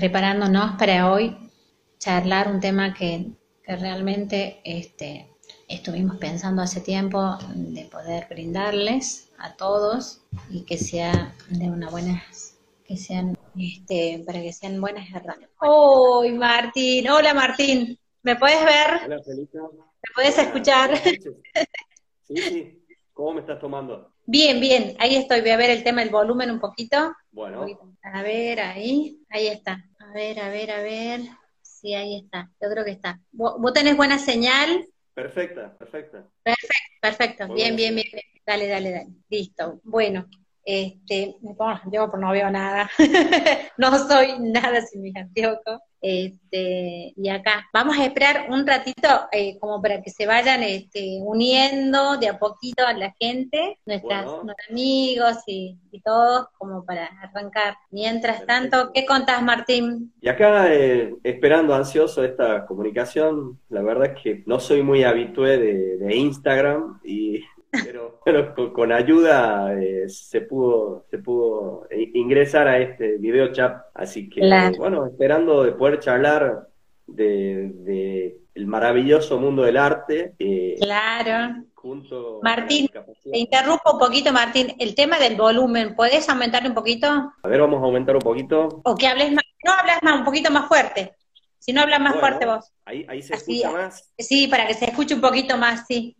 preparándonos para hoy charlar un tema que, que realmente este, estuvimos pensando hace tiempo de poder brindarles a todos y que sea de una buena que sean este para que sean buenas herramientas. ¡Hoy, Martín! Hola, Martín. ¿Me puedes ver? Hola, Felicia. ¿Me puedes escuchar? Sí, sí. ¿Cómo me estás tomando? Bien, bien. Ahí estoy. Voy a ver el tema del volumen un poquito. Bueno. A ver, ahí. Ahí está. A ver, a ver, a ver. Sí, ahí está. Yo creo que está. ¿Vos, tenés buena señal? Perfecta, perfecta. Perfecto, perfecto. Bien, bien. bien, bien. Dale, dale, dale. Listo. Bueno, este, bueno, yo no veo nada. no soy nada sin mis anteojos. Este, y acá, vamos a esperar un ratito eh, como para que se vayan este, uniendo de a poquito a la gente, nuestras, Bueno. nuestros amigos y, y todos, como para arrancar. Mientras tanto, ¿qué contás, Martín? Y acá, eh, esperando ansioso esta comunicación, la verdad es que no soy muy habitué de, de Instagram, y, pero, pero con, con ayuda eh, se pudo, se pudo i- ingresar a este video chat. Así que, Claro. bueno, esperando de poder charlar de, de el maravilloso mundo del arte, eh, Claro. junto Martín, Te interrumpo un poquito, Martín. El tema del volumen, ¿puedes aumentar un poquito? A ver, vamos a aumentar un poquito. O que hables más, no hablas más, un poquito más fuerte. Si no hablas más Bueno, fuerte vos. Ahí, ahí se Así, escucha más. Sí, para que se escuche un poquito más, sí.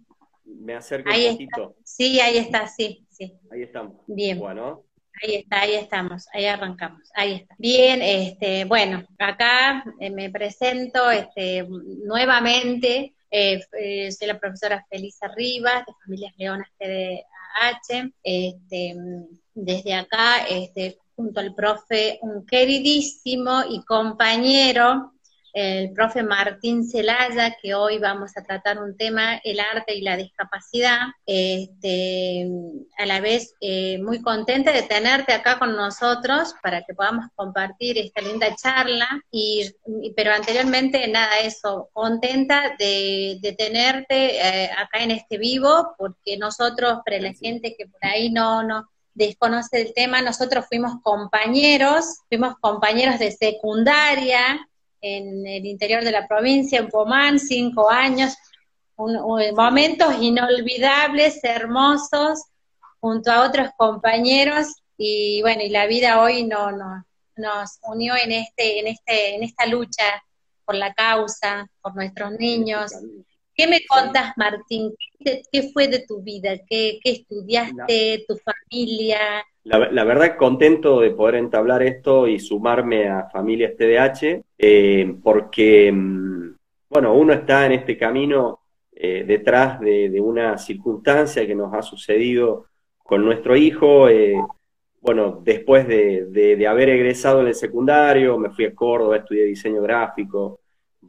Me acerco Ahí un está. poquito. Sí, ahí está, sí, sí. Ahí estamos. Bien, Bueno, ahí está, ahí estamos, ahí arrancamos, ahí está. Bien, este, bueno, acá eh, me presento este, nuevamente. eh, eh, soy la profesora Felisa Rivas, de Familias Leonas TDAH. Este, desde acá, este, junto al profe, un queridísimo y compañero, el profe Martín Celaya, que hoy vamos a tratar un tema, el arte y la discapacidad. Este, a la vez, eh, muy contenta de tenerte acá con nosotros para que podamos compartir esta linda charla. Y, pero anteriormente, nada, eso, contenta de, de tenerte eh, acá en este vivo, porque nosotros, para la gente que por ahí no, no, desconoce el tema, nosotros fuimos compañeros, fuimos compañeros de secundaria en el interior de la provincia, en Pomán, cinco años, un- un- momentos inolvidables, hermosos, junto a otros compañeros, y bueno, y la vida hoy no, no, nos unió en este, en este, en esta lucha por la causa, por nuestros niños. ¿Qué me contas, Martín? ¿Qué, qué fue de tu vida? ¿Qué, qué estudiaste? ¿Tu familia? la, la verdad contento de poder entablar esto y sumarme a Familias TDH, eh, porque, mm, bueno, uno está en este camino eh, detrás de, de una circunstancia que nos ha sucedido con nuestro hijo. eh, bueno, después de, de- de haber egresado en el secundario, me fui a Córdoba, estudié diseño gráfico,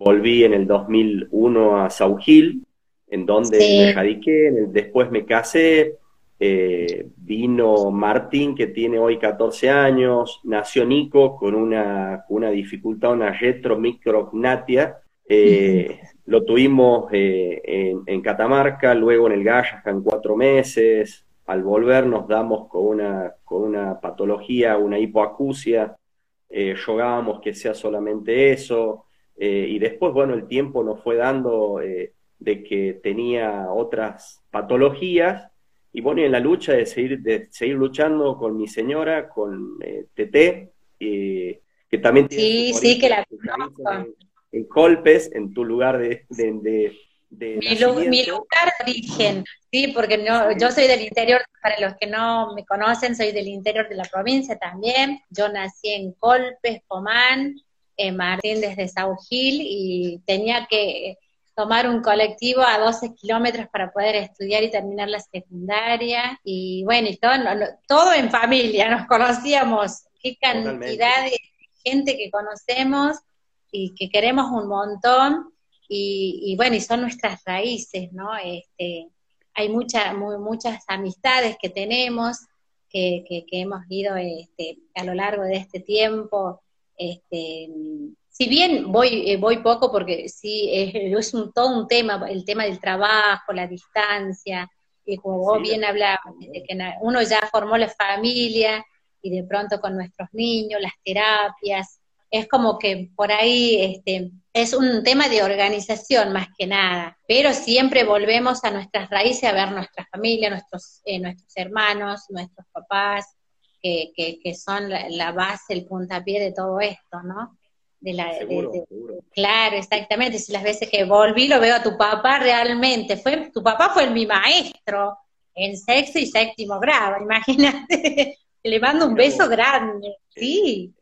volví en el 2001 a Saugil, en donde Sí. me radiqué, después me casé, eh, vino Martín, que tiene hoy 14 años, nació Nico con una, una dificultad, una retromicrognatia, eh, lo tuvimos eh, en, en Catamarca, luego en el Gallahan cuatro meses, al volver nos damos con una, con una patología, una hipoacusia, rogábamos que sea solamente eso, eh, y después, bueno, el tiempo nos fue dando eh, de que tenía otras patologías, y bueno, y en la lucha de seguir, de seguir luchando con mi señora, con eh, Tete, eh, que también tiene Sí, sí, que la en, en Colpes, en tu lugar de, de, de, de Mi, lu- mi nacimiento. lugar de origen, sí, porque no, yo soy del interior, para los que no me conocen, soy del interior de la provincia también. Yo nací en Colpes, Pomán, eh, Martín desde Saugil y tenía que tomar un colectivo a 12 kilómetros para poder estudiar y terminar la secundaria. Y bueno, y todo, todo en familia, nos conocíamos. Qué cantidad Totalmente. de gente que conocemos y que queremos un montón. Y, y bueno, y son nuestras raíces, ¿no? Este, hay mucha, mu- muchas amistades que tenemos, que, que, que hemos ido este, a lo largo de este tiempo. Este, si bien voy, eh, voy poco, porque sí, es, es un, todo un tema, el tema del trabajo, la distancia, y como vos Sí, bien hablabas, de que uno ya formó la familia y de pronto con nuestros niños, las terapias, es como que por ahí este, es un tema de organización más que nada, pero siempre volvemos a nuestras raíces, a ver nuestra familia, nuestros, eh, nuestros hermanos, nuestros papás, que, que, son la, base, el puntapié de todo esto, ¿no? De la, Claro, exactamente. Si las veces que volví lo veo a tu papá realmente, fue tu papá fue mi maestro en sexto y séptimo grado, imagínate. Le mando un beso grande, sí.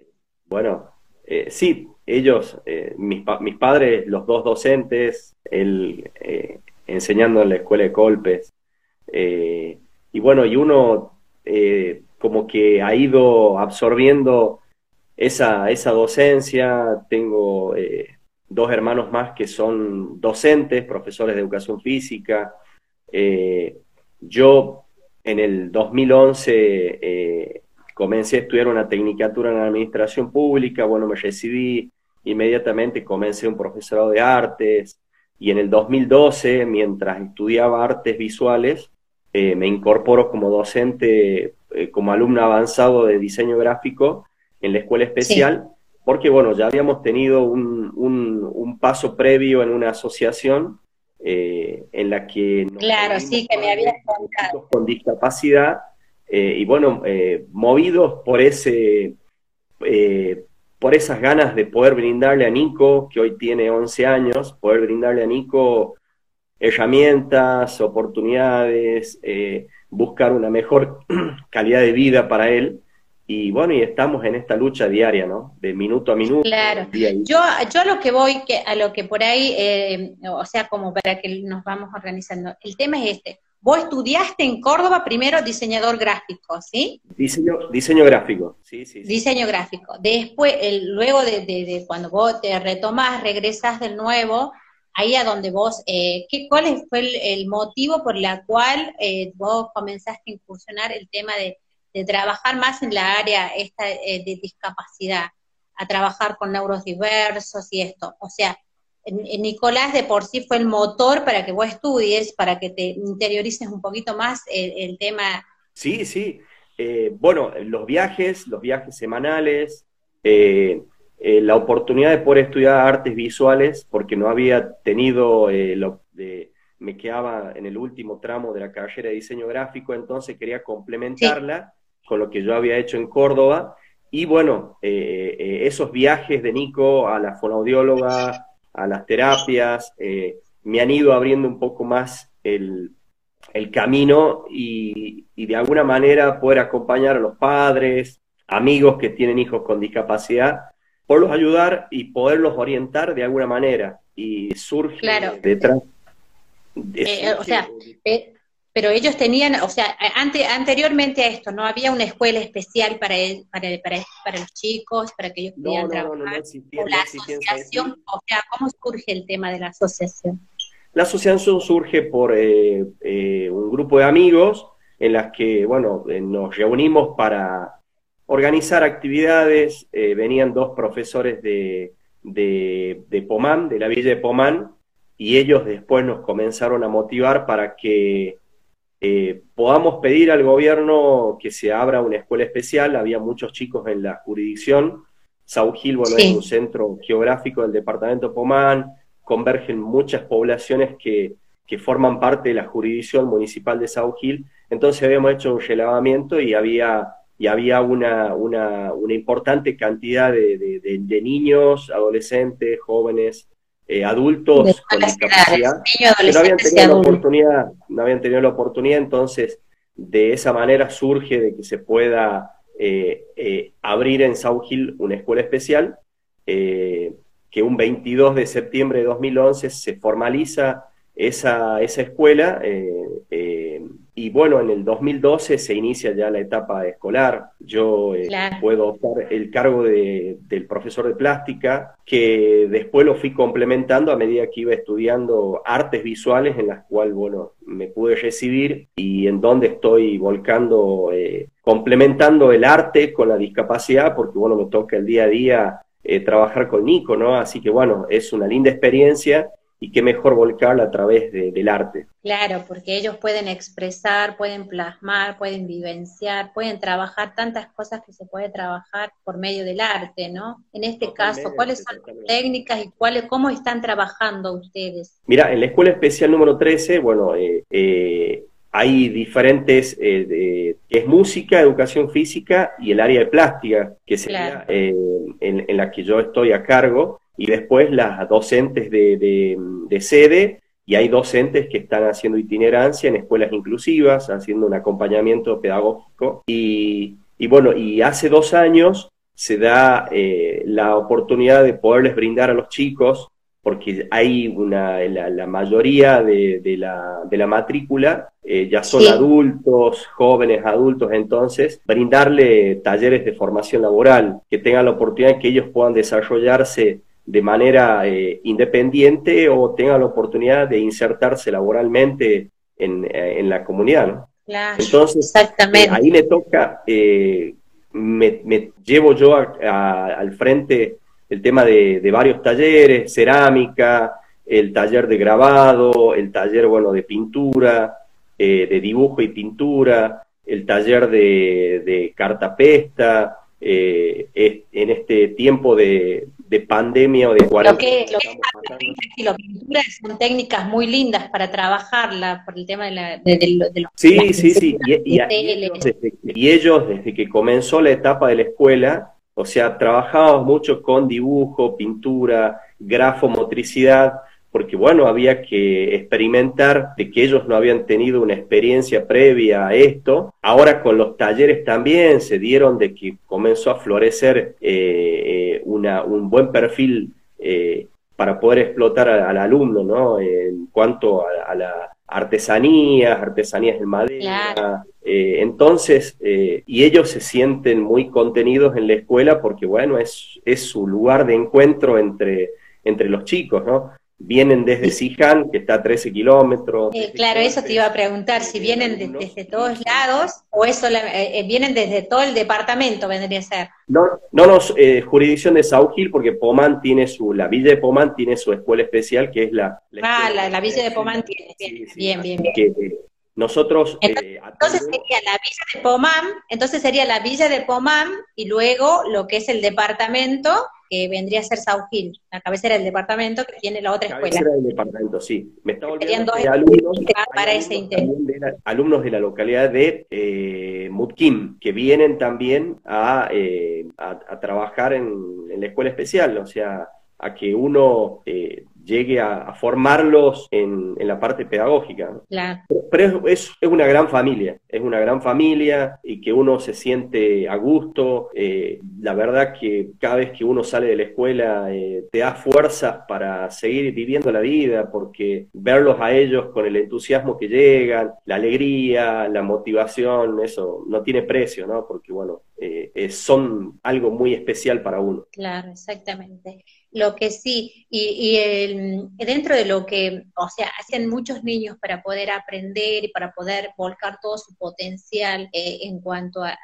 Bueno, eh, sí, ellos, eh, mis, mis, padres, los dos docentes, él eh, enseñando en la escuela de Colpes, y bueno, y uno como que ha ido absorbiendo esa, esa docencia, tengo dos hermanos más que son docentes, profesores de educación física, yo en el 2011 comencé a estudiar una tecnicatura en administración pública, bueno, me recibí inmediatamente, comencé un profesorado de artes. Y en el 2012, mientras estudiaba artes visuales, eh, me incorporo como docente, eh, como alumno avanzado de diseño gráfico en la escuela especial, porque bueno, ya habíamos tenido un, un, paso previo en una asociación eh, en la que... claro, sí, que me había contado. Con discapacidad eh, y bueno, movidos por ese, por esas ganas de poder brindarle a Nico, que hoy tiene 11 años, poder brindarle a Nico herramientas, oportunidades, buscar una mejor calidad de vida para él. Y bueno, y estamos en esta lucha diaria, ¿no? De minuto a minuto. Claro. Yo, yo a lo que voy, que, a lo que por ahí, o sea, como para que nos vamos organizando, el tema es este Vos estudiaste en Córdoba primero diseñador gráfico, ¿sí? Diseño, diseño gráfico, sí, sí. Diseño gráfico. Después, el, luego de, cuando vos te retomás, regresas del nuevo, ahí a donde vos, eh, ¿qué, ¿cuál fue el, motivo por la cual eh, vos comenzaste a incursionar el tema de, trabajar más en la área esta eh, de discapacidad, a trabajar con neurodiversos y esto? O sea, Nicolás de por sí fue el motor para que vos estudies, para que te interiorices un poquito más el, tema. Sí, sí. Eh, bueno, los viajes, los viajes semanales, eh, eh, la oportunidad de poder estudiar artes visuales, porque no había tenido, lo de, me quedaba en el último tramo de la carrera de diseño gráfico, entonces quería complementarla con lo que yo había hecho en Córdoba. Y bueno, esos viajes de Nico a la fonoaudióloga, a las terapias, eh, me han ido abriendo un poco más el, camino y, de alguna manera poder acompañar a los padres, amigos que tienen hijos con discapacidad, poderlos ayudar y poderlos orientar de alguna manera. Y surge detrás. Eh, o sea, eh, pero ellos tenían, o sea, ante, anteriormente a esto, ¿no había una escuela especial para, para, para, los chicos, para que ellos pudieran trabajar? o la asociación, o sea, ¿cómo surge el tema de la asociación? La asociación surge por eh, eh, un grupo de amigos en las que, bueno, eh, nos reunimos para organizar actividades, venían dos profesores de, de, de Pomán, de la Villa de Pomán, y ellos después nos comenzaron a motivar para que eh, podamos pedir al gobierno que se abra una escuela especial. Había muchos chicos en la jurisdicción. Saugil, bueno, es un centro geográfico del departamento Pomán, convergen muchas poblaciones que, forman parte de la jurisdicción municipal de Saugil. Entonces habíamos hecho un relevamiento y había, y había una, una, importante cantidad de niños, adolescentes, jóvenes, eh, adultos con discapacidad que no habían tenido la oportunidad, no habían tenido la oportunidad, entonces de esa manera surge de que se pueda eh, eh, abrir en South Hill una escuela especial, que un 22 de septiembre de 2011 se formaliza esa, esa escuela y bueno, en el 2012 se inicia ya la etapa escolar. Yo eh, puedo optar el cargo de, del profesor de plástica, que después lo fui complementando a medida que iba estudiando artes visuales, en las cuales, bueno, me pude recibir y en donde estoy volcando, eh, complementando el arte con la discapacidad, porque, bueno, me toca el día a día eh, trabajar con Nico, ¿no? Así que, bueno, es una linda experiencia y qué mejor volcarla a través del arte. Claro, porque ellos pueden expresar, pueden plasmar, pueden vivenciar, pueden trabajar tantas cosas que se puede trabajar por medio del arte, ¿no? En este caso, ¿cuáles son las técnicas y cuáles, cómo están trabajando ustedes? Mira, en la Escuela Especial número 13, bueno, eh, eh, hay diferentes, eh, es música, educación física y el área de plástica, que sería en, en la que yo estoy a cargo y después las docentes de, sede, y hay docentes que están haciendo itinerancia en escuelas inclusivas, haciendo un acompañamiento pedagógico. Y, bueno, y hace dos años se da eh, la oportunidad de poderles brindar a los chicos, porque hay una, la, mayoría de, la, de, la, matrícula eh, ya son adultos, jóvenes adultos, entonces brindarle talleres de formación laboral, que tengan la oportunidad de que ellos puedan desarrollarse de manera eh, independiente o tenga la oportunidad de insertarse laboralmente en, eh, la comunidad, ¿no? Claro, Entonces, exactamente. Eh, ahí le toca, me, llevo yo al frente el tema de, varios talleres, cerámica, el taller de grabado, el taller, bueno, de pintura, de dibujo y pintura, el taller de, de cartapesta, en este tiempo de, de pandemia o de cuarentena. Lo que, lo que es pintura son técnicas muy lindas para trabajarla por el tema de, la, de, los... Sí, sí, sí. Y, ellos, desde que comenzó la etapa de la escuela, o sea, trabajábamos mucho con dibujo, pintura, grafomotricidad, porque bueno, había que experimentar de que ellos no habían tenido una experiencia previa a esto. Ahora con los talleres también se dieron de que comenzó a florecer eh, una, un buen perfil eh, para poder explotar al, alumno, ¿no? En cuanto a, la artesanías, artesanías en madera. entonces, y ellos se sienten muy contenidos en la escuela porque, bueno, es, es su lugar de encuentro entre, entre los chicos, ¿no? Vienen desde Siján, que está a 13 kilómetros. Eh, claro, eso te iba a preguntar, si vienen desde todos lados o eso eh, eh, vienen desde todo el departamento, vendría a ser. No, no, no jurisdicción de Sauquil, porque Pomán tiene su, la villa de Pomán tiene su escuela especial, que es la... ah, la, villa de Pomán tiene, bien, bien, bien. nosotros... Entonces, sería la villa de Pomán, entonces sería la villa de Pomán y luego lo que es el departamento que vendría a ser South Hill, la cabecera del departamento que tiene la otra escuela. Cabecera del departamento, sí. Me está olvidando de alumnos, para ese de la, alumnos de la localidad de eh, que vienen también a, eh, a, trabajar en, en, la escuela especial, o sea, a que uno eh, llegue a, formarlos en, la parte pedagógica. Pero, es, es, una gran familia, es una gran familia y que uno se siente a gusto. Eh, la verdad que cada vez que uno sale de la escuela eh, te da fuerzas para seguir viviendo la vida, porque verlos a ellos con el entusiasmo que llegan, la alegría, la motivación, eso no tiene precio, ¿no? Porque bueno, eh, son algo muy especial para uno. Claro, exactamente. Lo que sí, y, el, dentro de lo que, o sea, hacen muchos niños para poder aprender y para poder volcar todo su potencial eh, en cuanto a,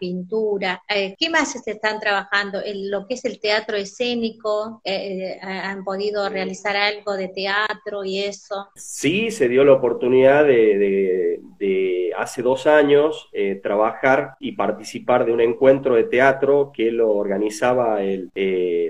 pintura. Eh, ¿Qué más se están trabajando? Lo que es el teatro escénico, eh, ¿han podido realizar algo de teatro y eso? Sí, se dio la oportunidad de, hace dos años trabajar y participar de un encuentro de teatro que lo organizaba el,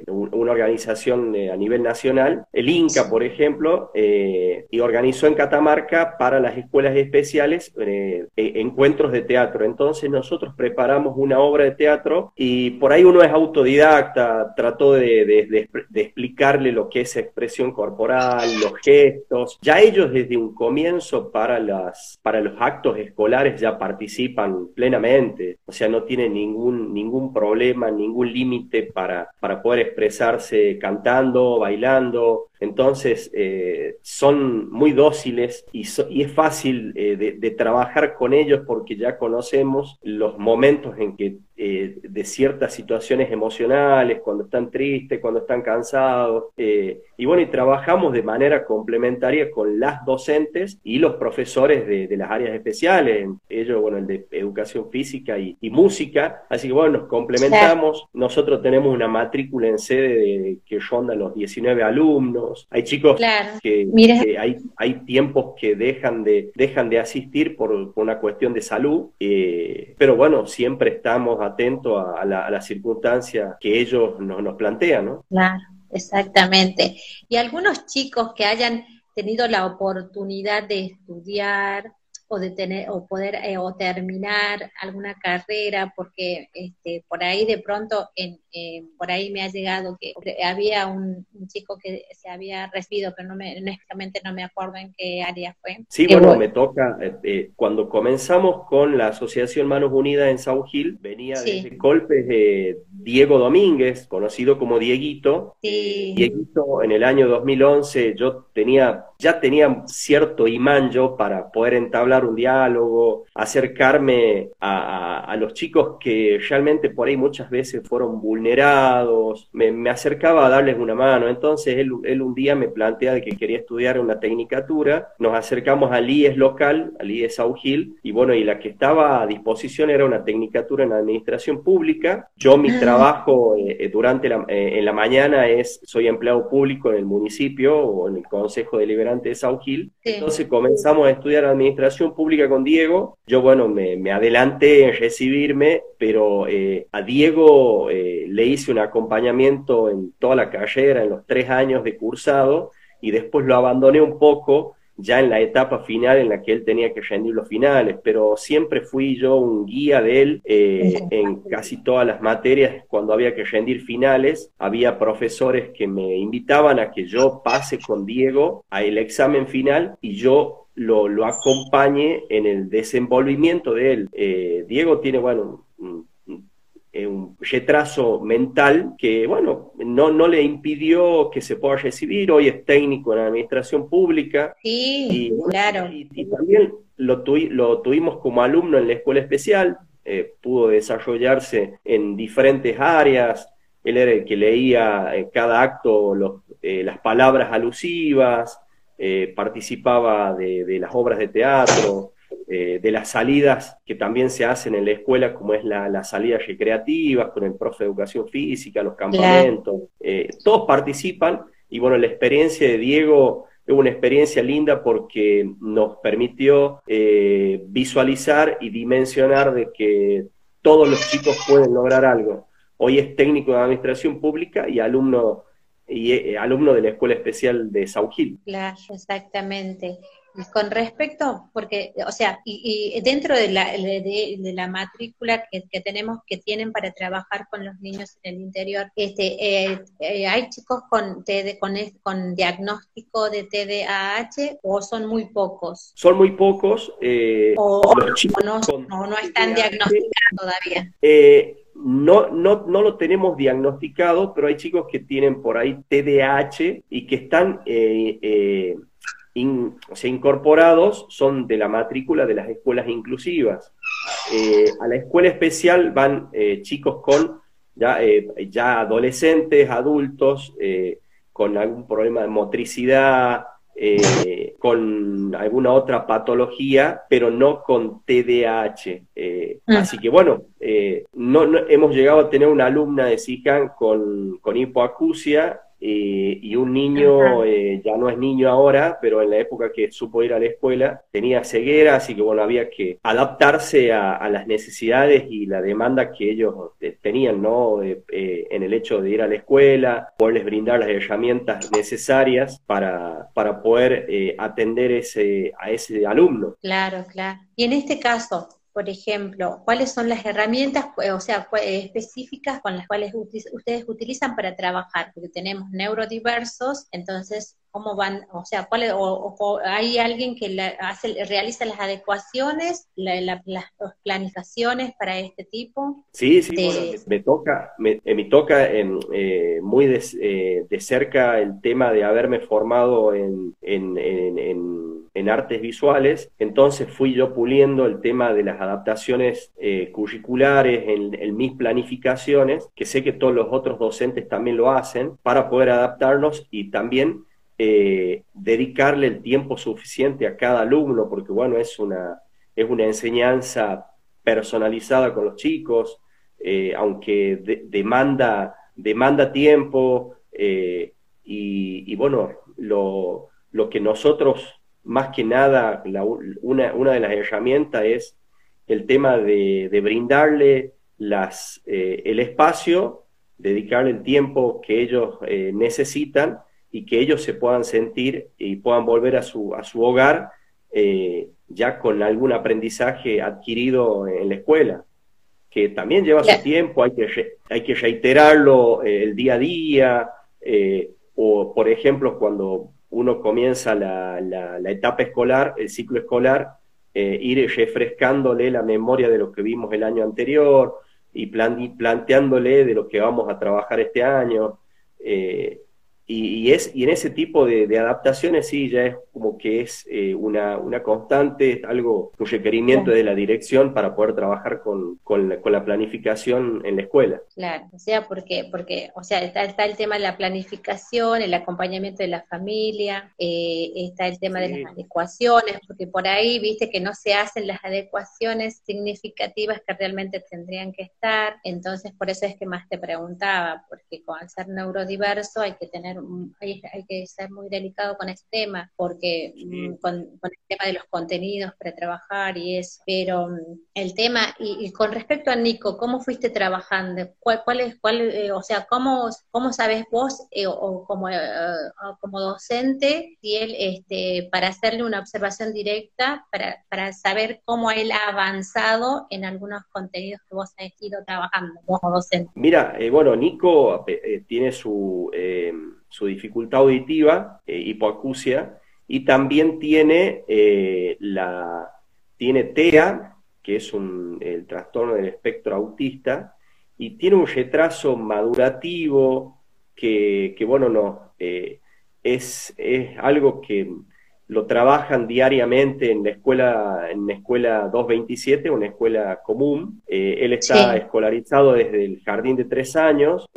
una organización a nivel nacional, el INCA, por ejemplo, eh, y organizó en Catamarca para las escuelas especiales eh, e, encuentros de teatro. Entonces nosotros preparamos una obra de teatro y por ahí uno es autodidacta, trató de, de, explicarle lo que es expresión corporal, los gestos. Ya ellos desde un comienzo para, las, para los actos escolares ya participan plenamente, o sea, no tienen ningún, ningún problema, ningún límite para, para poder expresarse cantando, bailando, entonces eh, son muy dóciles y, es fácil eh, de, trabajar con ellos porque ya conocemos los momentos en que eh, de ciertas situaciones emocionales, cuando están tristes, cuando están cansados. Y bueno, y trabajamos de manera complementaria con las docentes y los profesores de, las áreas especiales, ellos, bueno, el de educación física y, música. Así que bueno, nos complementamos. Nosotros tenemos una matrícula en sede de, que ronda los 19 alumnos. Hay chicos que, hay, hay tiempos que dejan de, dejan de asistir por, una cuestión de salud, eh, pero bueno, siempre estamos atentos a, la, a circunstancia que ellos nos plantean, ¿no? Claro, exactamente. Y algunos chicos que hayan tenido la oportunidad de estudiar o de tener o poder eh, o terminar alguna carrera porque este por ahí de pronto en, por ahí me ha llegado que había un, chico que se había recibido pero no me honestamente no me acuerdo en qué área fue. Sí bueno me toca eh, eh, cuando comenzamos con la asociación Manos Unidas en South Hill venía desde golpes de Diego Domínguez conocido como Dieguito. Sí. Dieguito en el año 2011 yo tenía ya tenía cierto imán yo para poder entablar un diálogo, acercarme a, los chicos que realmente por ahí muchas veces fueron vulnerados, me, acercaba a darles una mano. Entonces él, un día me plantea de que quería estudiar una tecnicatura, nos acercamos al IES local, al IES Augil, y bueno, y la que estaba a disposición era una tecnicatura en administración pública. Yo mi trabajo eh, eh, durante la, eh, en la mañana es, soy empleado público en el municipio o en el Consejo Deliberante de Saugil. Entonces comenzamos a estudiar administración pública con Diego. Yo, bueno, me, adelanté en recibirme, pero eh, a Diego eh, le hice un acompañamiento en toda la carrera, en los tres años de cursado, y después lo abandoné un poco ya en la etapa final en la que él tenía que rendir los finales, pero siempre fui yo un guía de él eh, en casi todas las materias cuando había que rendir finales. Había profesores que me invitaban a que yo pase con Diego a el examen final y yo lo, lo acompañe en el desenvolvimiento de él. Eh, Diego tiene, bueno, un, retraso mental que, bueno, no, no le impidió que se pueda recibir. Hoy es técnico en la administración pública. Sí, claro. Y, también lo, lo, tuvimos como alumno en la escuela especial. Eh, pudo desarrollarse en diferentes áreas. Él era el que leía en cada acto los, eh, las palabras alusivas, eh, participaba de, las obras de teatro, eh, de las salidas que también se hacen en la escuela, como es la, las salidas recreativas con el profe de educación física, los campamentos, eh, todos participan y bueno, la experiencia de Diego es una experiencia linda porque nos permitió visualizar y dimensionar de que todos los chicos pueden lograr algo. Hoy es técnico de administración pública y alumno y eh, alumno de la Escuela Especial de Saugil. Claro, exactamente. Y con respecto, porque, o sea, y, dentro de la, de, la matrícula que, tenemos, que tienen para trabajar con los niños en el interior, este, eh, eh, ¿hay chicos con, con, con diagnóstico de TDAH o son muy pocos? Son muy pocos. o, no, no, están diagnosticados todavía no, no, no lo tenemos diagnosticado, pero hay chicos que tienen por ahí TDAH y que están eh, eh, incorporados, son de la matrícula de las escuelas inclusivas. Eh, a la escuela especial van chicos con ya, ya adolescentes, adultos, con algún problema de motricidad, eh, con alguna otra patología, pero no con TDAH. Eh, mm. Así que bueno, eh, no, hemos llegado a tener una alumna de SICAN con, con hipoacusia eh, y un niño, eh, ya no es niño ahora, pero en la época que supo ir a la escuela, tenía ceguera, así que bueno, había que adaptarse a, las necesidades y la demanda que ellos eh, tenían, ¿no? en el hecho de ir a la escuela, poderles brindar las herramientas necesarias para, para poder atender ese, a ese alumno. Claro, claro. Y en este caso, por ejemplo, cuáles son las herramientas, o sea, específicas con las cuales ustedes utilizan para trabajar, porque tenemos neurodiversos, entonces cómo van, o sea, cuál o, hay alguien que hace, realiza las adecuaciones, las planificaciones para este tipo. Sí, sí, bueno, me toca, me, eh, me toca eh, muy de, de, cerca el tema de haberme formado en, en, en, en, artes visuales, entonces fui yo puliendo el tema de las adaptaciones curriculares en, en mis planificaciones, que sé que todos los otros docentes también lo hacen, para poder adaptarnos y también eh, dedicarle el tiempo suficiente a cada alumno, porque bueno, es una, es una enseñanza personalizada con los chicos, eh, aunque demanda, demanda tiempo eh, y, bueno, lo, lo, que nosotros más que nada, una, una, de las herramientas es el tema de, de brindarle las, el espacio, dedicarle el tiempo que ellos necesitan y que ellos se puedan sentir y puedan volver a su, a su hogar eh, ya con algún aprendizaje adquirido en la escuela, que también lleva su tiempo, hay que, hay que reiterarlo eh, el día a día, eh, o por ejemplo cuando uno comienza la, la, etapa escolar, el ciclo escolar, ir refrescándole la memoria de lo que vimos el año anterior y planteándole de lo que vamos a trabajar este año. Y, es, y en ese tipo de, adaptaciones sí, ya es como que es eh, una, una, constante, algo, un requerimiento de la dirección para poder trabajar con, con, la, planificación en la escuela. Claro, o sea, porque, porque o sea, está, está el tema de la planificación, el acompañamiento de la familia, eh, está el tema de las adecuaciones, porque por ahí viste que no se hacen las adecuaciones significativas que realmente tendrían que estar, entonces por eso es que más te preguntaba, porque con ser neurodiverso hay que tener hay, que ser muy delicado con este tema, porque mm, con, el tema de los contenidos para trabajar y eso, pero mm, el tema, y, con respecto a Nico, ¿cómo fuiste trabajando? ¿Cuál, cuál es, cuál, eh, o sea, cómo, cómo sabes vos, eh, o, como, eh, como docente, si él, este, para hacerle una observación directa, para, para saber cómo él ha avanzado en algunos contenidos que vos has ido trabajando como docente? Mira, bueno, Nico tiene su su dificultad auditiva, eh, hipoacusia, y también tiene, eh, la, tiene TEA, que es un, el trastorno del espectro autista, y tiene un retraso madurativo que, bueno, no, eh, es, es, algo que lo trabajan diariamente en la escuela, en la escuela 227, una escuela común. él está escolarizado desde el jardín de tres años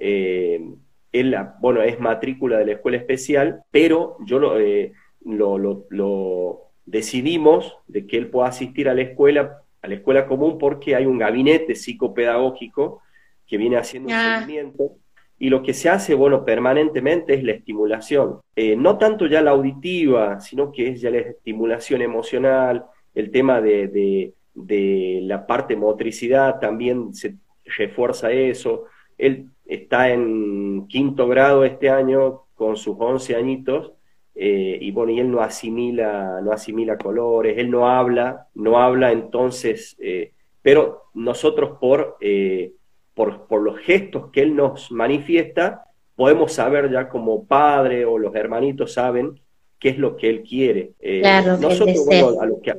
él, bueno, es matrícula de la escuela especial, pero yo lo, eh, lo, decidimos de que él pueda asistir a la escuela, a la escuela común, porque hay un gabinete psicopedagógico que viene haciendo un ah. seguimiento. Y lo que se hace, bueno, permanentemente es la estimulación. Eh, no tanto ya la auditiva, sino que es ya la estimulación emocional, el tema de, de, de la parte motricidad también se refuerza eso. Él está en quinto grado este año con sus 11 añitos eh, y bueno, y él no asimila, no asimila colores, él no habla, no habla entonces, eh, pero nosotros por, eh, por, por, los gestos que él nos manifiesta, podemos saber ya como padre o los hermanitos saben qué es lo que él quiere. nosotros, bueno, a lo que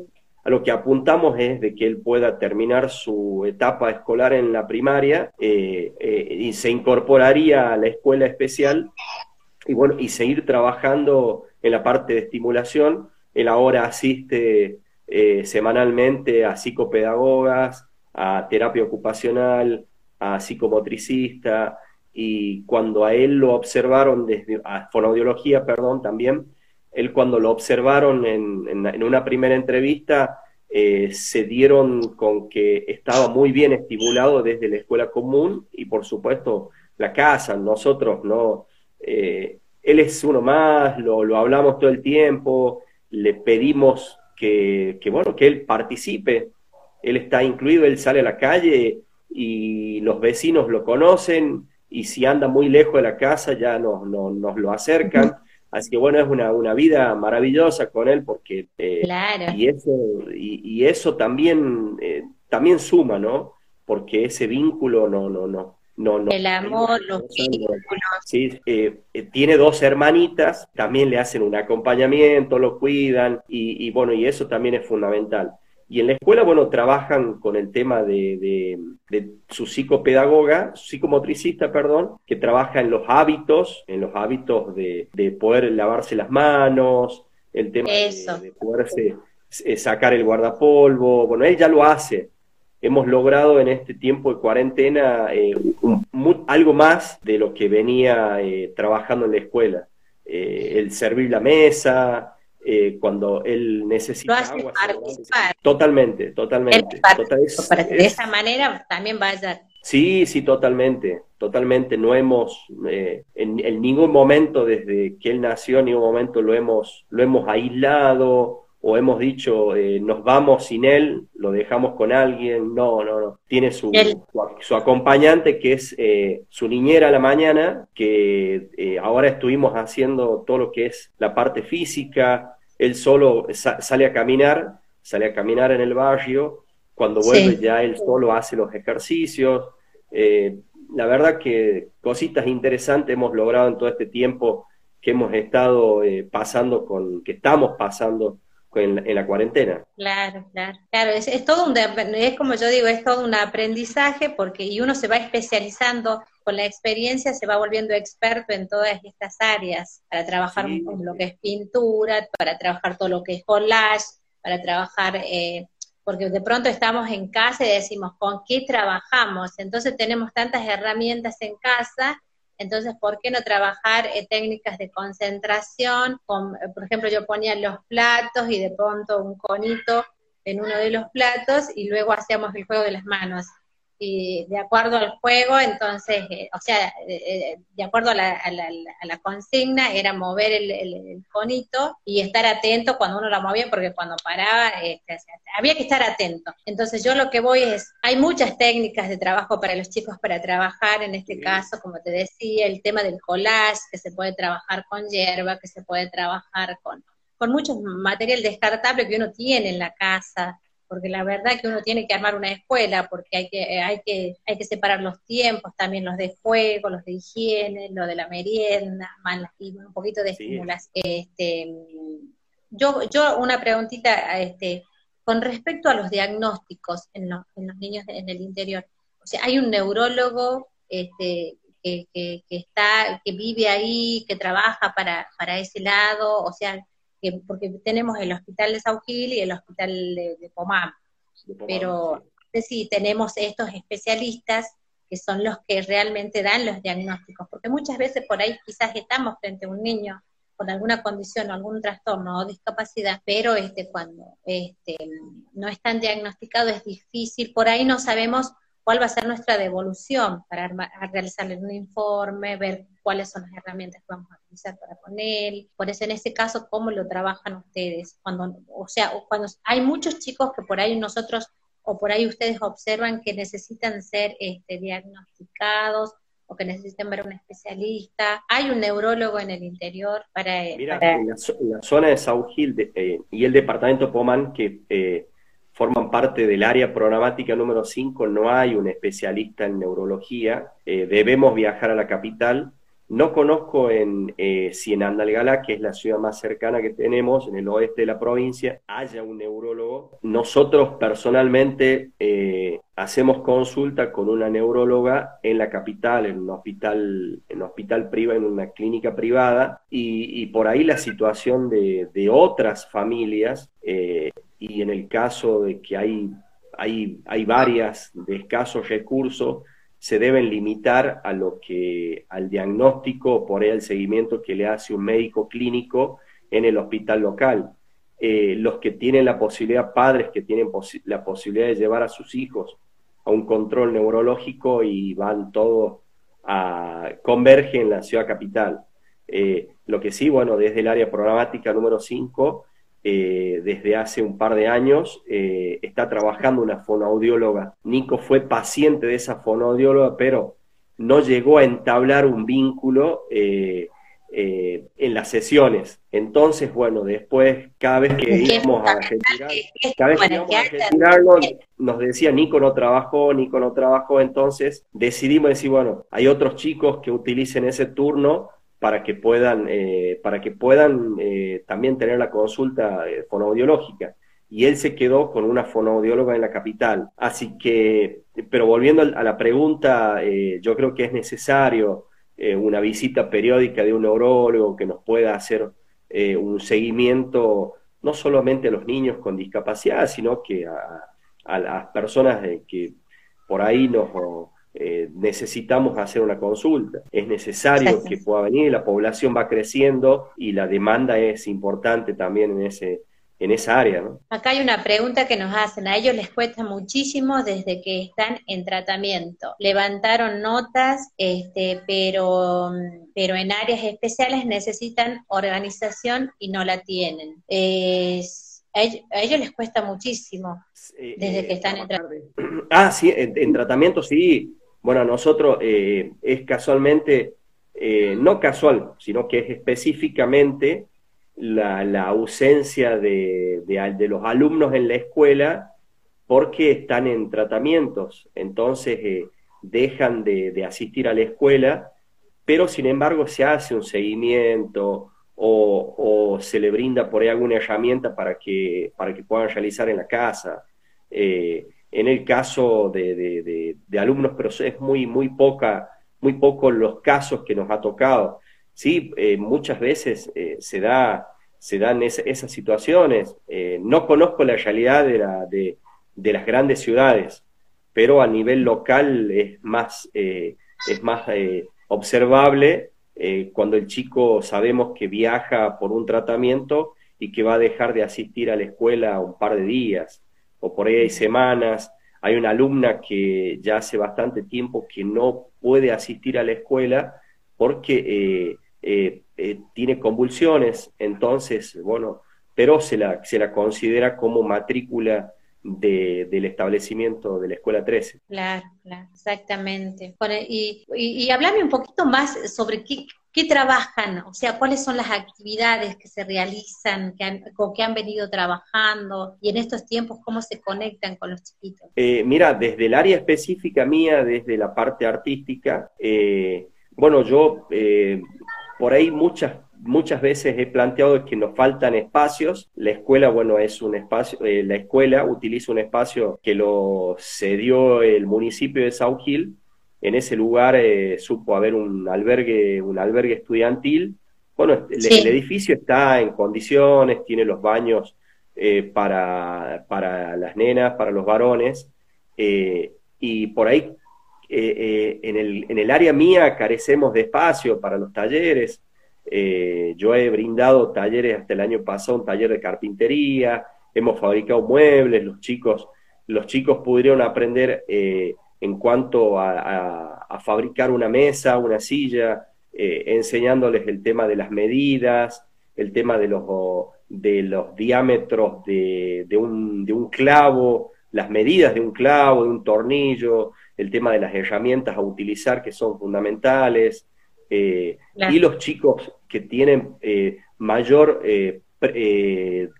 a lo que apuntamos es de que él pueda terminar su etapa escolar en la primaria eh, eh, y se incorporaría a la escuela especial y bueno, y seguir trabajando en la parte de estimulación. Él ahora asiste eh, semanalmente a psicopedagogas, a terapia ocupacional, a psicomotricista, y cuando a él lo observaron desde, a fonoaudiología, perdón, también, él cuando lo observaron en, una primera entrevista, eh, se dieron con que estaba muy bien estimulado desde la escuela común y por supuesto la casa, nosotros no, eh, él es uno más, lo, hablamos todo el tiempo, le pedimos que, que, bueno, que él participe, él está incluido, él sale a la calle y los vecinos lo conocen y si anda muy lejos de la casa ya nos, nos lo acercan. Así que bueno, es una, una vida maravillosa con él porque... Eh, y, eso, y, eso también, eh, también suma, ¿no? Porque ese vínculo no, no, no, no, no. El amor, los vínculos. Sí, eh, tiene dos hermanitas, también le hacen un acompañamiento, lo cuidan y, bueno, y eso también es fundamental. Y en la escuela, bueno, trabajan con el tema de, su psicopedagoga, psicomotricista, perdón, que trabaja en los hábitos, en los hábitos de, poder lavarse las manos, el tema de, de, poderse eh, sacar el guardapolvo, bueno, él ya lo hace, hemos logrado en este tiempo de cuarentena eh, algo más de lo que venía eh, trabajando en la escuela. Eh, el servir la mesa, cuando él necesita agua. Totalmente, totalmente. para que de esa manera también vaya. Sí, sí, totalmente, totalmente. No hemos, en, en, ningún momento desde que él nació, en ningún momento lo hemos, lo hemos aislado o hemos dicho eh, nos vamos sin él, lo dejamos con alguien, no, no, no. Tiene su, su, acompañante que es eh, su niñera a la mañana, que eh, ahora estuvimos haciendo todo lo que es la parte física, él solo sale a caminar, sale a caminar en el barrio, cuando vuelve ya él solo hace los ejercicios. la verdad que cositas interesantes hemos logrado en todo este tiempo que hemos estado pasando con, que estamos pasando en, la cuarentena. Claro, claro, claro, es, todo un, es como yo digo, es todo un aprendizaje porque y uno se va especializando con la experiencia, se va volviendo experto en todas estas áreas, para trabajar con lo que es pintura, para trabajar todo lo que es collage, para trabajar, eh, porque de pronto estamos en casa y decimos, ¿con qué trabajamos? Entonces tenemos tantas herramientas en casa entonces, ¿por qué no trabajar eh, técnicas de concentración? Con, eh, por ejemplo, yo ponía los platos y de pronto un conito en uno de los platos y luego hacíamos el juego de las manos y de acuerdo al juego, entonces, eh, o sea, eh, eh, de acuerdo a la, a, la, a la, consigna, era mover el, el, conito y estar atento cuando uno lo movía, porque cuando paraba, este, había que estar atento. Entonces, yo lo que voy es, hay muchas técnicas de trabajo para los chicos para trabajar, en este caso, como te decía, el tema del collage, que se puede trabajar con hierba, que se puede trabajar con, con mucho material descartable que uno tiene en la casa, porque la verdad que uno tiene que armar una escuela, porque hay que, eh, hay que, hay que separar los tiempos, también los de juego, los de higiene, lo de la merienda, y un poquito de estimulación. Este, yo, yo una preguntita, este, con respecto a los diagnósticos en los, en los niños en el interior, o sea, hay un neurólogo este, que, que, que está, que vive ahí, que trabaja para, para ese lado, o sea, porque tenemos el hospital de Saugil y el hospital de, de Pomam, pero sí. tenemos estos especialistas que son los que realmente dan los diagnósticos, porque muchas veces por ahí quizás estamos frente a un niño con alguna condición o algún trastorno o discapacidad, pero este cuando este no están diagnosticados es difícil, por ahí no sabemos cuál va a ser nuestra devolución para realizarle un informe, ver cuáles son las herramientas que vamos a utilizar para poner. Por eso, en ese caso, ¿cómo lo trabajan ustedes? Cuando, o sea, cuando hay muchos chicos que por ahí nosotros o por ahí ustedes observan que necesitan ser este, diagnosticados o que necesitan ver a un especialista. Hay un neurólogo en el interior para... Mira, En, la, zona de South Hill eh, y el departamento Poman, que eh, forman parte del área programática número 5, no hay un especialista en neurología, eh, debemos viajar a la capital. No conozco en, eh, si en Andalgalá, que es la ciudad más cercana que tenemos, en el oeste de la provincia, haya un neurólogo. Nosotros personalmente eh, hacemos consulta con una neuróloga en la capital, en un hospital, en un hospital privado, en una clínica privada, y, por ahí la situación de, de otras familias y en el caso de que hay, hay, hay varias de escasos recursos, se deben limitar a lo que, al diagnóstico, por ahí al seguimiento que le hace un médico clínico en el hospital local. Eh, los que tienen la posibilidad, padres que tienen la posibilidad de llevar a sus hijos a un control neurológico y van todos a converge en la ciudad capital. Eh, lo que sí, bueno, desde el área programática número 5 eh, desde hace un par de años, eh, está trabajando una fonoaudióloga. Nico fue paciente de esa fonoaudióloga, pero no llegó a entablar un vínculo. Eh, en las sesiones. Entonces, bueno, después, cada vez que íbamos a retirar, cada vez que íbamos a retirarlo, nos decía Nico no trabajó, Nico no trabajó, entonces decidimos decir, bueno, hay otros chicos que utilicen ese turno para que puedan, eh, para que puedan eh, también tener la consulta eh, fonoaudiológica. Y él se quedó con una fonoaudióloga en la capital. Así que, pero volviendo a la pregunta, yo creo que es necesario eh, una visita periódica de un neurólogo que nos pueda hacer eh, un seguimiento no solamente a los niños con discapacidad, sino que a, las personas que por ahí nos eh, necesitamos hacer una consulta. Es necesario que pueda venir, la población va creciendo y la demanda es importante también en ese, en esa área. ¿no? Acá hay una pregunta que nos hacen, a ellos les cuesta muchísimo desde que están en tratamiento. Levantaron notas, este, pero, pero en áreas especiales necesitan organización y no la tienen. a, ellos, les cuesta muchísimo desde que están en tratamiento. Ah, sí, en, tratamiento sí. Bueno, nosotros eh, es casualmente, eh, no casual, sino que es específicamente la, ausencia de, los alumnos en la escuela porque están en tratamientos, entonces eh, dejan de, asistir a la escuela, pero sin embargo se hace un seguimiento o, se le brinda por ahí alguna herramienta para que, para que puedan realizar en la casa. Eh, en el caso de, alumnos, pero es muy, muy, poca, muy poco los casos que nos ha tocado. Sí, eh, muchas veces eh, se, da, se dan esas situaciones. Eh, no conozco la realidad de, la, de, las grandes ciudades, pero a nivel local es más, es más observable cuando el chico sabemos que viaja por un tratamiento y que va a dejar de asistir a la escuela un par de días, o por ahí hay semanas. Hay una alumna que ya hace bastante tiempo que no puede asistir a la escuela porque eh, eh, tiene convulsiones, entonces, bueno, pero se la, se la considera como matrícula del establecimiento de la Escuela 13. Claro, claro, exactamente. Y, y, háblame un poquito más sobre qué, qué, trabajan, o sea, cuáles son las actividades que se realizan, que han, o que han venido trabajando, y en estos tiempos cómo se conectan con los chiquitos. Eh, mira, desde el área específica mía, desde la parte artística, bueno, yo por ahí muchas, muchas veces he planteado que nos faltan espacios. La escuela, bueno, es un espacio, eh, la escuela utiliza un espacio que lo cedió el municipio de Hill. En ese lugar eh, supo haber un albergue, un albergue estudiantil. Bueno, el, edificio está en condiciones, tiene los baños eh, para, para, las nenas, para los varones, y por ahí eh, eh, en, el, en, el, área mía carecemos de espacio para los talleres. Eh, yo he brindado talleres hasta el año pasado, un taller de carpintería, hemos fabricado muebles, los chicos, los chicos pudieron aprender en cuanto a, fabricar una mesa, una silla, enseñándoles el tema de las medidas, el tema de los, de los diámetros de, de, un, de un clavo, las medidas de un clavo, de un tornillo, el tema de las herramientas a utilizar que son fundamentales, eh, y los chicos que tienen eh, mayor eh,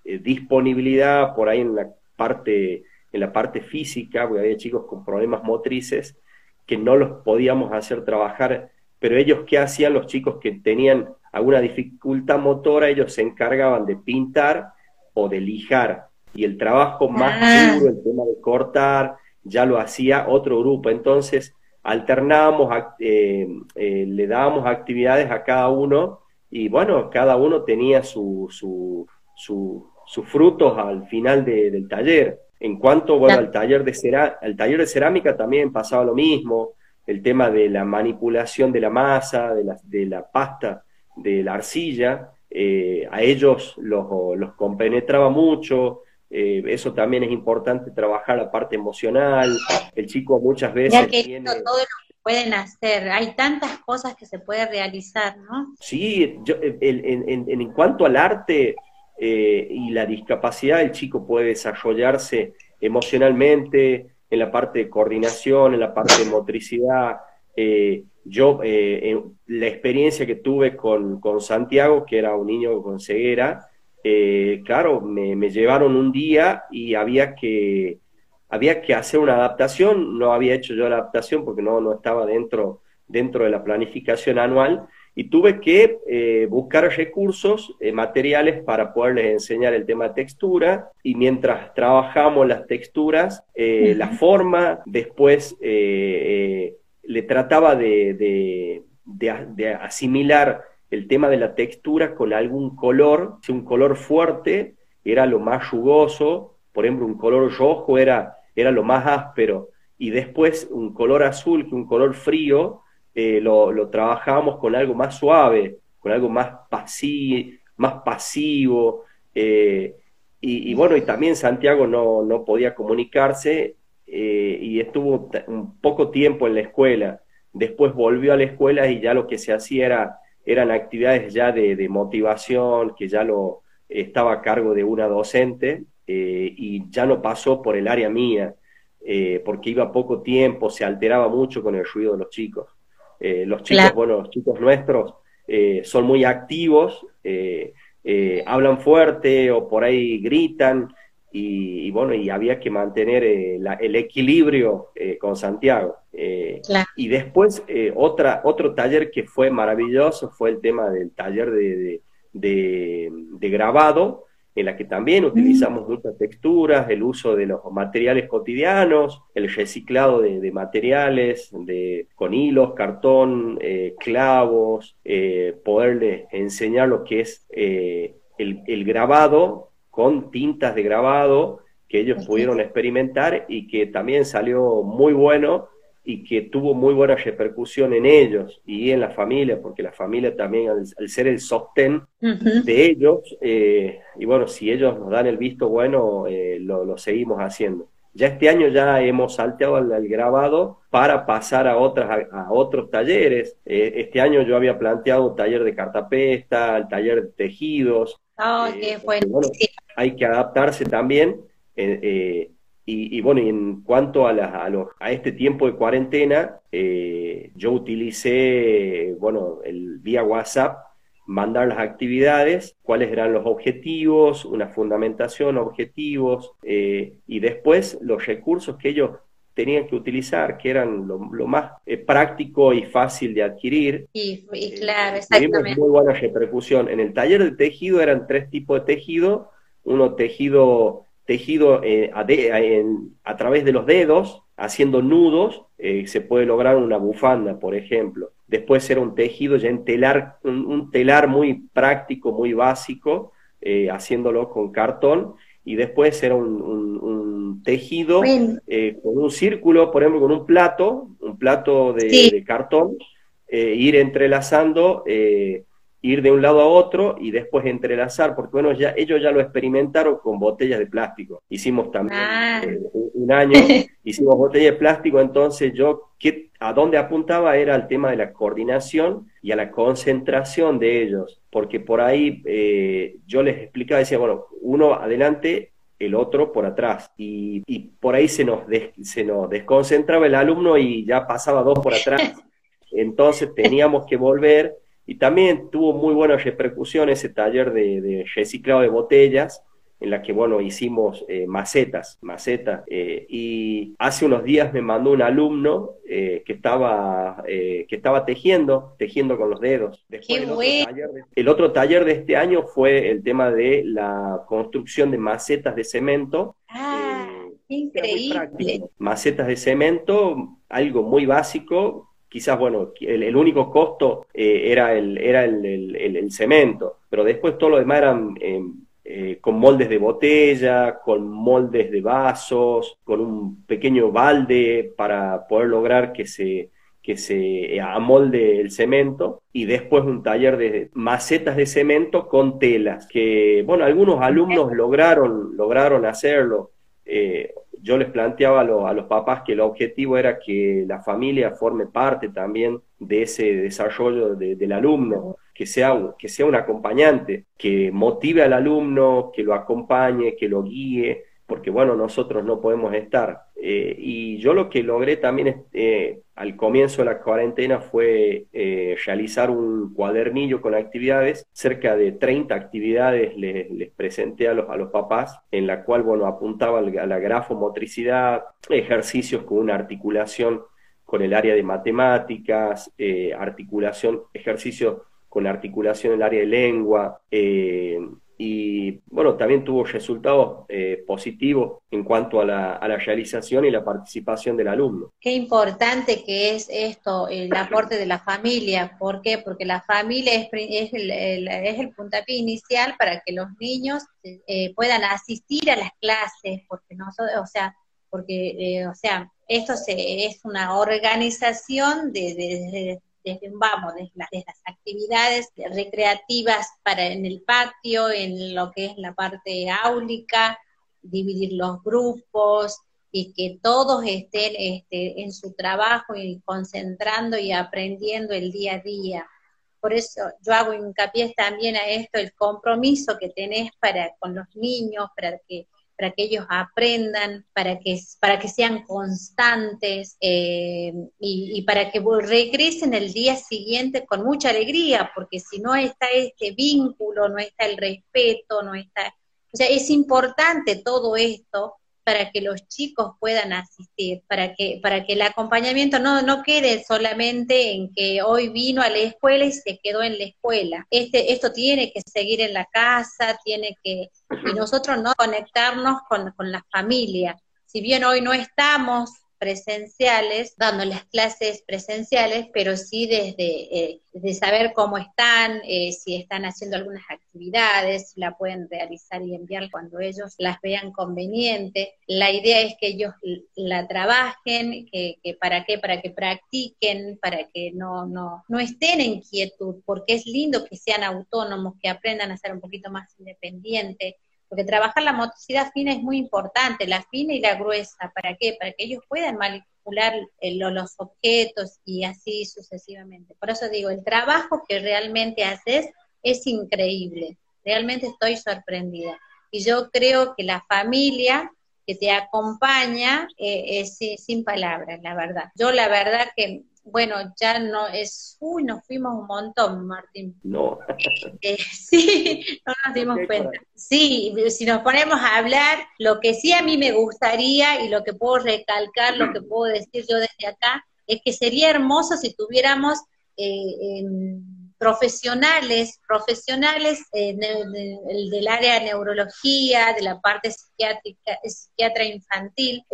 disponibilidad por ahí en la parte, en la parte física, porque había chicos con problemas motrices que no los podíamos hacer trabajar, pero ellos qué hacían, los chicos que tenían alguna dificultad motora, ellos se encargaban de pintar o de lijar, y el trabajo más ah. duro, el tema de cortar, ya lo hacía otro grupo. Entonces, alternábamos, eh, eh, le dábamos actividades a cada uno y bueno, cada uno tenía sus su, su, frutos al final del taller. En cuanto bueno, al, taller de al taller de cerámica también pasaba lo mismo, el tema de la manipulación de la masa, de la, de la pasta, de la arcilla, eh, a ellos los, los compenetraba mucho, eh, eso también es importante, trabajar la parte emocional. El chico muchas veces. tiene... todo lo que pueden hacer, hay tantas cosas que se puede realizar, ¿no? Sí, en, cuanto al arte eh, y la discapacidad, el chico puede desarrollarse emocionalmente, en la parte de coordinación, en la parte de motricidad. Eh, yo, eh, la experiencia que tuve con, con, Santiago, que era un niño con ceguera, eh, claro, me, me, llevaron un día y había que, había que hacer una adaptación, no había hecho yo la adaptación porque no, no estaba dentro, dentro de la planificación anual, y tuve que eh, buscar recursos eh, materiales para poderles enseñar el tema de textura y mientras trabajamos las texturas, eh, la forma, después le trataba de, de, asimilar el tema de la textura con algún color, si un color fuerte era lo más jugoso, por ejemplo un color rojo era, era lo más áspero y después un color azul que un color frío eh, lo, trabajábamos con algo más suave, con algo más, más pasivo. Eh, y, bueno, y también Santiago no, no podía comunicarse eh, y estuvo un poco tiempo en la escuela. Después volvió a la escuela y ya lo que se hacía era, eran actividades ya de, motivación, que ya lo estaba a cargo de una docente y ya no pasó por el área mía, porque iba poco tiempo, se alteraba mucho con el ruido de los chicos. Eh, los chicos, bueno, los chicos nuestros eh, son muy activos, eh, hablan fuerte o por ahí gritan, y, bueno, y había que mantener el equilibrio con Santiago. Y después, otra, otro taller que fue maravilloso fue el tema del taller de, de grabado, en la que también mm. utilizamos muchas texturas, el uso de los materiales cotidianos, el reciclado de, materiales, de, con hilos, cartón, eh, clavos, eh, poderles enseñar lo que es eh, el, grabado con tintas de grabado que ellos pudieron experimentar y que también salió muy bueno y que tuvo muy buena repercusión en ellos y en la familia, porque la familia también, al, ser el sostén de ellos, eh, y bueno, si ellos nos dan el visto bueno, eh, lo, seguimos haciendo. Ya este año ya hemos salteado al, grabado para pasar a, otras, a, otros talleres. Eh, este año yo había planteado un taller de cartapesta, el taller de tejidos. Oh, qué bueno. hay que adaptarse también. Y, bueno, y en cuanto a, a, los, a, este tiempo de cuarentena, eh, yo utilicé, bueno, el vía WhatsApp, mandar las actividades, cuáles eran los objetivos, una fundamentación, objetivos, eh, y después los recursos que ellos tenían que utilizar, que eran lo, más eh, práctico y fácil de adquirir. Y, claro, exactamente. Tuvimos muy buena repercusión. En el taller de tejido eran tres tipos de tejido, uno tejido tejido eh, a, través de los dedos, haciendo nudos, eh, se puede lograr una bufanda, por ejemplo. Después era un tejido ya en telar, un, telar muy práctico, muy básico, eh, haciéndolo con cartón. Y después era un, tejido con un círculo, por ejemplo, con un plato, un plato de, de cartón, ir entrelazando ir de un lado a otro y después entrelazar, porque bueno, ya ellos ya lo experimentaron con botellas de plástico. Hicimos también ah. eh, un año, hicimos botellas de plástico, entonces yo ¿qué, a dónde apuntaba era el tema de la coordinación y a la concentración de ellos, porque por ahí eh, yo les explicaba, decía, bueno, uno adelante el otro por atrás. Y, por ahí se nos, se nos desconcentraba el alumno y ya pasaba dos por atrás. Entonces teníamos que volver y también tuvo muy buena repercusión ese taller de, reciclado de botellas, en la que, bueno, hicimos eh, macetas, macetas. Eh, y hace unos días me mandó un alumno eh, que, estaba, que estaba tejiendo, tejiendo con los dedos. Después, el, otro de, el, otro taller de, este año fue el tema de la construcción de macetas de cemento. Ah, increíble. Macetas de cemento, algo muy básico, quizás, bueno, el, único costo eh, era, el, era el, cemento, pero después todo lo demás eran em, eh, con moldes de botella, con moldes de vasos, con un pequeño balde para poder lograr que se, que se amolde el cemento y después un taller de macetas de cemento con telas, que bueno, algunos alumnos lograron, lograron hacerlo. Eh, yo les planteaba a, los papás que el objetivo era que la familia forme parte también de ese desarrollo del alumno, que sea, que sea un acompañante, que motive al alumno, que lo acompañe, que lo guíe, porque bueno, nosotros no podemos estar. Eh, y yo lo que logré también eh, al comienzo de la cuarentena fue eh, realizar un cuadernillo con actividades, cerca de 30 actividades les, les, presenté a los, a los papás, en la cual, bueno, apuntaba a la grafomotricidad, ejercicios con una articulación con el área de matemáticas, articulación, ejercicios con articulación en el área de lengua, y bueno, también tuvo resultados eh, positivos en cuanto a la, realización y la participación del alumno. Qué importante que es esto, el aporte de la familia. ¿Por qué? Porque la familia es, es, el, es el puntapié inicial para que los niños eh, puedan asistir a las clases, porque nosotros, o sea, porque, eh, o sea, esto se, es una organización de, desde, vamos, desde, las actividades recreativas para en el patio, en lo que es la parte áulica, dividir los grupos y que todos estén este, en su trabajo y concentrando y aprendiendo el día a día. Por eso yo hago hincapié también a esto, el compromiso que tenés para con los niños, para que para que ellos aprendan, para que, para que sean constantes eh, y, para que regresen el día siguiente con mucha alegría, porque si no está este vínculo, no está el respeto, no está... O sea, es importante todo esto para que los chicos puedan asistir, para que, para que el acompañamiento no, no quede solamente en que hoy vino a la escuela y se quedó en la escuela. Este, esto tiene que seguir en la casa, tiene que, y nosotros no conectarnos con, con la familia. Si bien hoy no estamos presenciales, dando las clases presenciales, pero sí desde eh, de saber cómo están, eh, si están haciendo algunas actividades, la pueden realizar y enviar cuando ellos las vean conveniente. La idea es que ellos la trabajen, que, para qué, para que practiquen, para que no, no, no estén en quietud, porque es lindo que sean autónomos, que aprendan a ser un poquito más independientes porque trabajar la motricidad fina es muy importante, la fina y la gruesa. ¿Para qué? Para que ellos puedan manipular eh, los objetos y así sucesivamente. Por eso digo, el trabajo que realmente haces es increíble. Realmente estoy sorprendida. Y yo creo que la familia que te acompaña eh, es sin palabras, la verdad. Yo la verdad que bueno, ya no es, uy, nos fuimos un montón, Martín. No. Eh, sí, no nos dimos cuenta. Sí, si nos ponemos a hablar, lo que sí a mí me gustaría y lo que puedo recalcar, lo que puedo decir yo desde acá, es que sería hermoso si tuviéramos eh, profesionales, profesionales eh, del área de neurología, de la parte psiquiátrica, psiquiatra infantil,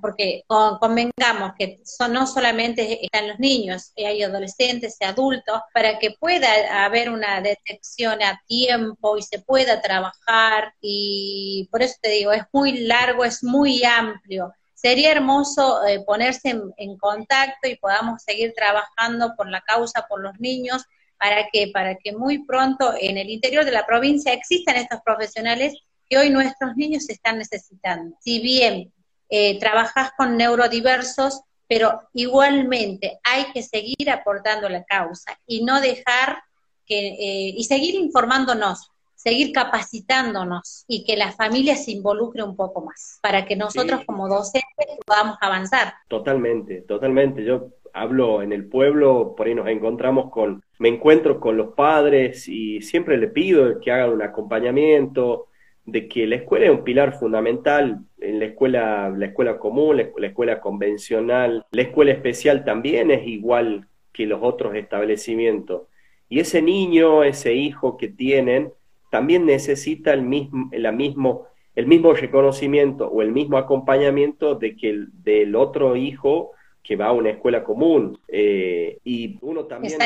porque convengamos que son, no solamente están los niños, hay adolescentes y adultos, para que pueda haber una detección a tiempo y se pueda trabajar, y por eso te digo, es muy largo, es muy amplio. Sería hermoso eh, ponerse en, contacto y podamos seguir trabajando por la causa, por los niños, para que, para que muy pronto en el interior de la provincia existan estos profesionales que hoy nuestros niños están necesitando. Si bien eh, trabajas con neurodiversos, pero igualmente hay que seguir aportando la causa y no dejar que, eh, y seguir informándonos, seguir capacitándonos y que la familia se involucre un poco más para que nosotros como docentes podamos avanzar. Totalmente, totalmente. Yo hablo en el pueblo, por ahí nos encontramos con, me encuentro con los padres y siempre le pido que hagan un acompañamiento, de que la escuela es un pilar fundamental, en la escuela, la escuela común, la, escuela convencional, la escuela especial también es igual que los otros establecimientos. Y ese niño, ese hijo que tienen, también necesita el mismo, la mismo, el mismo reconocimiento o el mismo acompañamiento de que el, del otro hijo que va a una escuela común. Eh, y uno también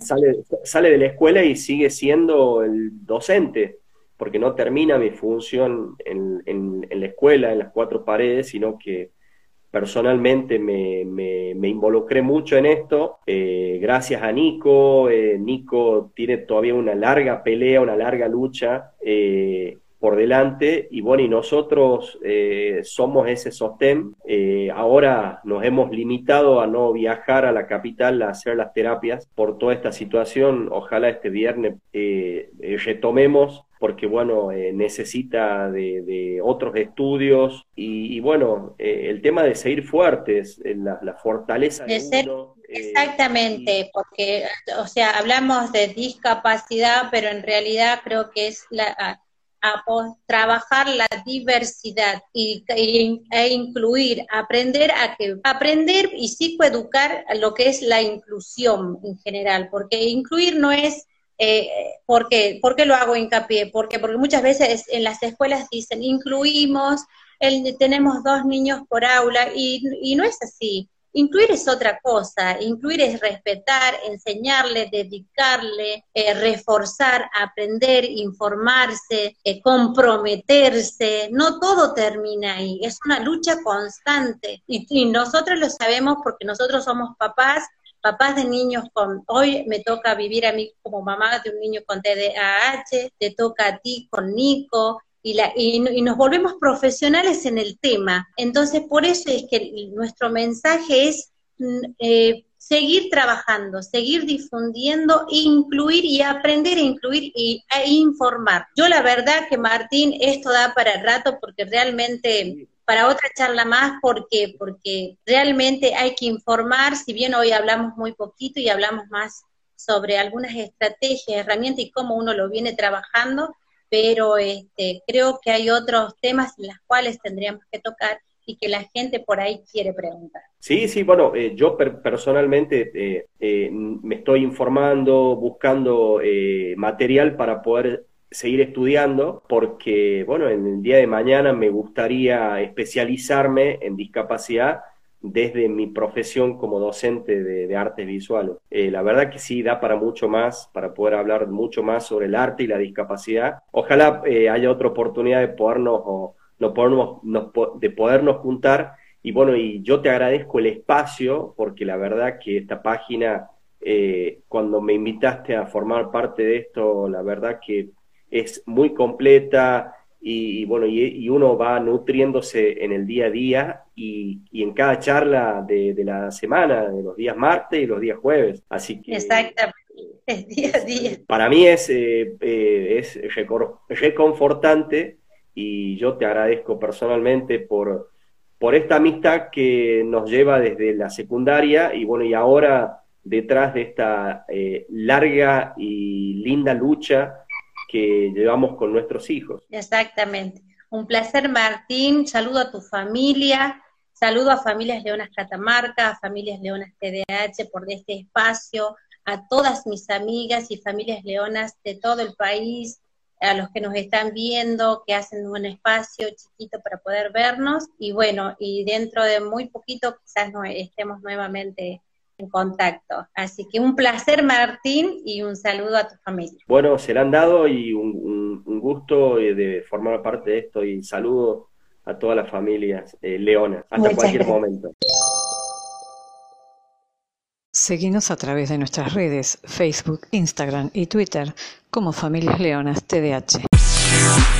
sale, sale de la escuela y sigue siendo el docente, porque no termina mi función en, en, la escuela, en las cuatro paredes, sino que personalmente me, me, involucré mucho en esto, eh, gracias a Nico. Eh, Nico tiene todavía una larga pelea, una larga lucha por delante y bueno, y nosotros eh, somos ese sostén. Eh, ahora nos hemos limitado a no viajar a la capital a hacer las terapias por toda esta situación. Ojalá este viernes eh, retomemos porque bueno, necesita de, otros estudios y, bueno, el tema de seguir fuertes, la, la fortaleza de, ser, Exactamente, porque, o sea, hablamos de discapacidad, pero en realidad creo que es la, a trabajar la diversidad y, e incluir, aprender a que aprender y psicoeducar lo que es la inclusión en general, porque incluir no es eh. ¿por qué lo hago hincapié? Porque, porque muchas veces en las escuelas dicen incluimos, el, tenemos dos niños por aula y, y no es así. Incluir es otra cosa, incluir es respetar, enseñarle, dedicarle, eh, reforzar, aprender, informarse, eh, comprometerse. No todo termina ahí, es una lucha constante. Y, y nosotros lo sabemos porque nosotros somos papás papás de niños con, hoy me toca vivir a mí como mamá de un niño con TDAH, te toca a ti con Nico, y, la, y, nos volvemos profesionales en el tema. Entonces, por eso es que nuestro mensaje es mm, eh, seguir trabajando, seguir difundiendo, incluir y aprender a incluir y, e informar. Yo la verdad que Martín, esto da para el rato porque realmente para otra charla más porque realmente hay que informar, si bien hoy hablamos muy poquito y hablamos más sobre algunas estrategias, herramientas y cómo uno lo viene trabajando, pero este, creo que hay otros temas en los cuales tendríamos que tocar y que la gente por ahí quiere preguntar. Sí, sí, bueno, eh, yo personalmente eh, eh, me estoy informando, buscando material para poder seguir estudiando, porque, bueno, en el día de mañana me gustaría especializarme en discapacidad desde mi profesión como docente de, artes visuales. Eh, la verdad que sí da para mucho más, para poder hablar mucho más sobre el arte y la discapacidad. Ojalá eh, haya otra oportunidad de podernos, o, de podernos juntar. Y bueno, y yo te agradezco el espacio, porque la verdad que esta página, eh, cuando me invitaste a formar parte de esto, la verdad que es muy completa, y, bueno, y, uno va nutriéndose en el día a día y, en cada charla de, la semana, de los días martes y los días jueves. Así que. Exactamente, día a día. Para mí es, eh, eh, es reconfortante y yo te agradezco personalmente por, por esta amistad que nos lleva desde la secundaria y bueno, y ahora detrás de esta eh, larga y linda lucha que llevamos con nuestros hijos. Exactamente. Un placer, Martín. Saludo a tu familia. Saludo a Familias Leonas Catamarca, a Familias Leonas TDH por este espacio, a todas mis amigas y familias leonas de todo el país, a los que nos están viendo, que hacen un espacio chiquito para poder vernos. Y bueno, y dentro de muy poquito quizás no estemos nuevamente en contacto. Así que un placer, Martín, y un saludo a tu familia. Bueno, se le han dado y un, gusto eh, de formar parte de esto y saludo a todas las familias eh, leonas. Hasta cualquier momento. Seguimos a través de nuestras redes, Facebook, Instagram y Twitter como Familias Leonas TDH.